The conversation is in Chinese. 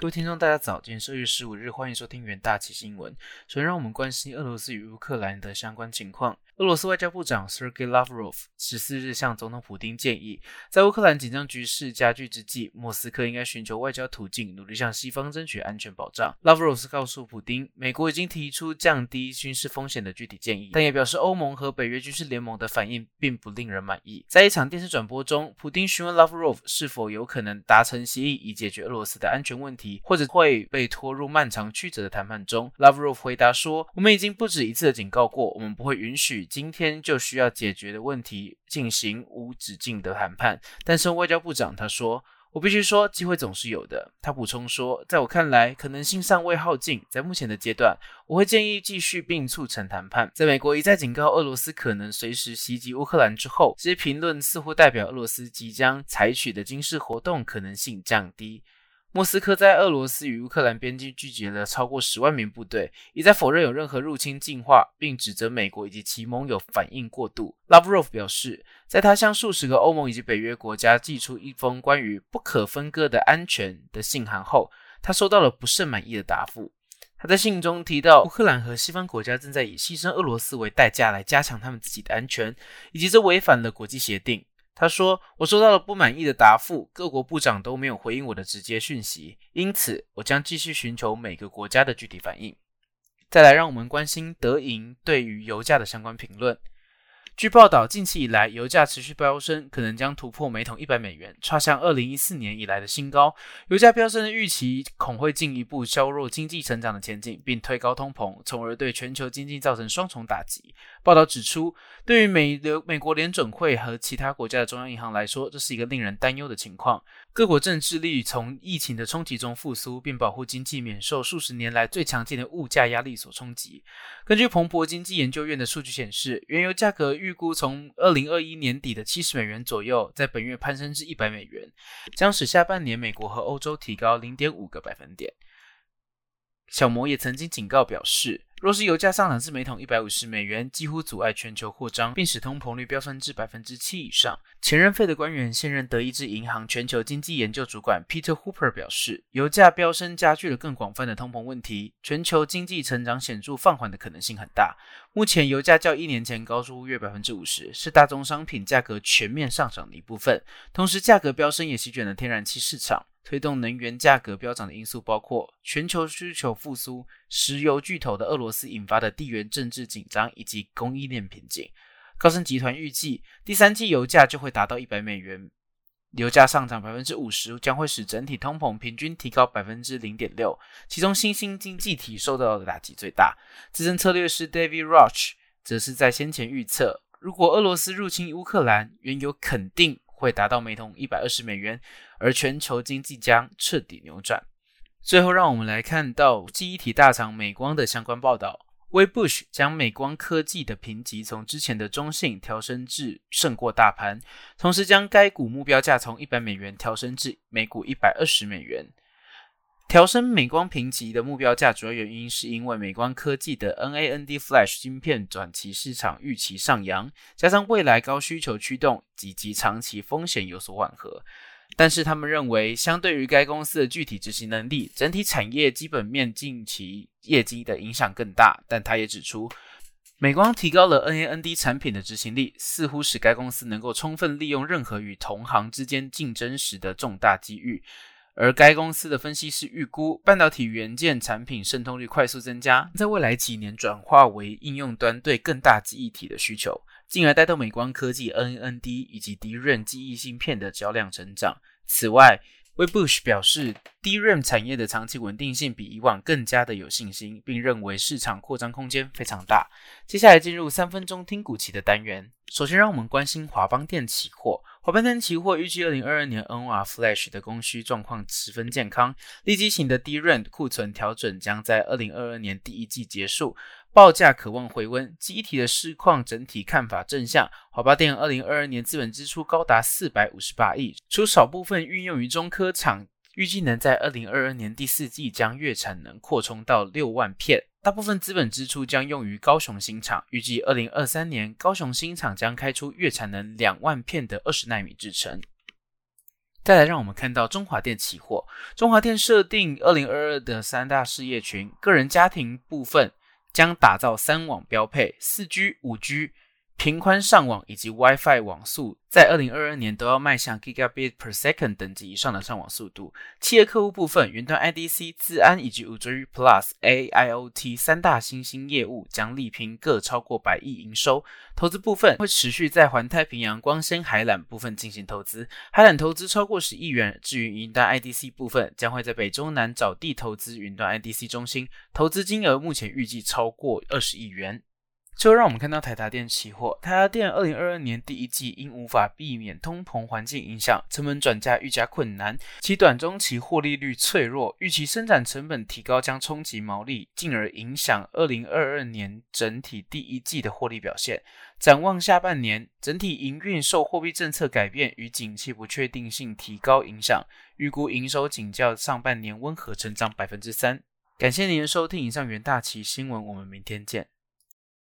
各位听众，大家早，今天是二月十五日，欢迎收听元大奇新闻。首先，让我们关心俄罗斯与乌克兰的相关情况。俄罗斯外交部长 Sergey Lavrov 十四日向总统普京建议，在乌克兰紧张局势加剧之际，莫斯科应该寻求外交途径，努力向西方争取安全保障。Lavrov 告诉普京，美国已经提出降低军事风险的具体建议，但也表示欧盟和北约军事联盟的反应并不令人满意。在一场电视转播中，普京询问 Lavrov 是否有可能达成协议以解决俄罗斯的安全问题，或者会被拖入漫长曲折的谈判中。Lavrov 回答说：“我们已经不止一次的警告过，我们不会允许。”今天就需要解决的问题进行无止境的谈判。但是外交部长，他说：“我必须说，机会总是有的。”他补充说：“在我看来，可能性尚未耗尽。在目前的阶段，我会建议继续并促成谈判。”在美国一再警告俄罗斯可能随时袭击乌克兰之后，这些评论似乎代表俄罗斯即将采取的军事活动可能性降低。莫斯科在俄罗斯与乌克兰边境聚集了超过十万名部队，一再否认有任何入侵计划，并指责美国以及其盟友反应过度。拉夫罗夫表示，在他向数十个欧盟以及北约国家寄出一封关于不可分割的安全的信函后，他收到了不甚满意的答复。他在信中提到，乌克兰和西方国家正在以牺牲俄罗斯为代价来加强他们自己的安全，以及这违反了国际协定。他说：“我收到了不满意的答复，各国部长都没有回应我的直接讯息，因此我将继续寻求每个国家的具体反应。”再来，让我们关心德银对于油价的相关评论。据报道，近期以来，油价持续飙升，可能将突破每桶一百美元，创下二零一四年以来的新高。油价飙升的预期恐会进一步削弱经济成长的前景，并推高通膨，从而对全球经济造成双重打击。报道指出，对于美流美国联准会和其他国家的中央银行来说，这是一个令人担忧的情况。各国正致力从疫情的冲击中复苏，并保护经济免受数十年来最强劲的物价压力所冲击。根据彭博经济研究院的数据显示，原油价格预估从二零二一年底的七十美元左右，在本月攀升至一百美元，将使下半年美国和欧洲提高零点五个百分点。小摩也曾经警告表示。若是油价上涨至每桶一百五十美元，几乎阻碍全球扩张，并使通膨率飙升至百分之七以上。前任费的官员、现任德意志银行全球经济研究主管 Peter Hooper 表示，油价飙升加剧了更广泛的通膨问题，全球经济成长显著放缓的可能性很大。目前油价较一年前高出约百分之五十，是大宗商品价格全面上涨的一部分。同时，价格飙升也席卷了天然气市场。推动能源价格飙涨的因素包括全球需求复苏、石油巨头的俄罗斯引发的地缘政治紧张以及供应链瓶颈。高盛集团预计，第三季油价就会达到一百美元，油价上涨百分之五十将会使整体通膨平均提高百分之零点六，其中新兴经济体受到的打击最大。资深策略师 David Roach 则是在先前预测，如果俄罗斯入侵乌克兰，原油肯定。会达到每桶一百二十美元，而全球经济将彻底扭转。最后，让我们来看到记忆体大厂美光的相关报道。w e b u s h 将美光科技的评级从之前的中性调升至胜过大盘，同时将该股目标价从一百美元调升至每股一百二十美元。调升美光评级的目标价，主要原因是因为美光科技的 NAND Flash 芯片短期市场预期上扬，加上未来高需求驱动以及长期风险有所缓和。但是他们认为，相对于该公司的具体执行能力，整体产业基本面近期业绩的影响更大。但他也指出，美光提高了 NAND 产品的执行力，似乎使该公司能够充分利用任何与同行之间竞争时的重大机遇。而该公司的分析师预估，半导体元件产品渗透率快速增加，在未来几年转化为应用端对更大记忆体的需求，进而带动美光科技 NND 以及 DRAM 记忆芯片的销量成长。此外，w e b u s h 表示，DRAM 产业的长期稳定性比以往更加的有信心，并认为市场扩张空间非常大。接下来进入三分钟听股期的单元，首先让我们关心华邦电期货。华邦电期货预计二零二二年 NOR Flash 的供需状况十分健康，立即型的低润库存调整将在二零二二年第一季结束。报价渴望回温，机体的市况整体看法正向。华邦电二零二二年资本支出高达四百五十八亿，除少部分运用于中科厂，预计能在二零二二年第四季将月产能扩充到六万片。大部分资本支出将用于高雄新厂，预计二零二三年高雄新厂将开出月产能两万片的二十纳米制程。再来，让我们看到中华电期货。中华电设定二零二二的三大事业群，个人家庭部分将打造三网标配，四 G、五 G。频宽上网以及 WiFi 网速在二零二二年都要迈向 Gigabit per second 等级以上的上网速度。企业客户部分，云端 IDC、资安以及五 G Plus AIoT 三大新兴业务将力拼各超过百亿营收。投资部分会持续在环太平洋光纤海缆部分进行投资，海缆投资超过十亿元。至于云端 IDC 部分，将会在北中南找地投资云端 IDC 中心，投资金额目前预计超过二十亿元。最后，让我们看到台达电期货。台达电二零二二年第一季因无法避免通膨环境影响，成本转嫁愈加困难，其短中期获利率脆弱，预期生产成本提高将冲击毛利，进而影响二零二二年整体第一季的获利表现。展望下半年，整体营运受货币政策改变与景气不确定性提高影响，预估营收仅较上半年温和成长百分之三。感谢您的收听，以上元大旗新闻，我们明天见。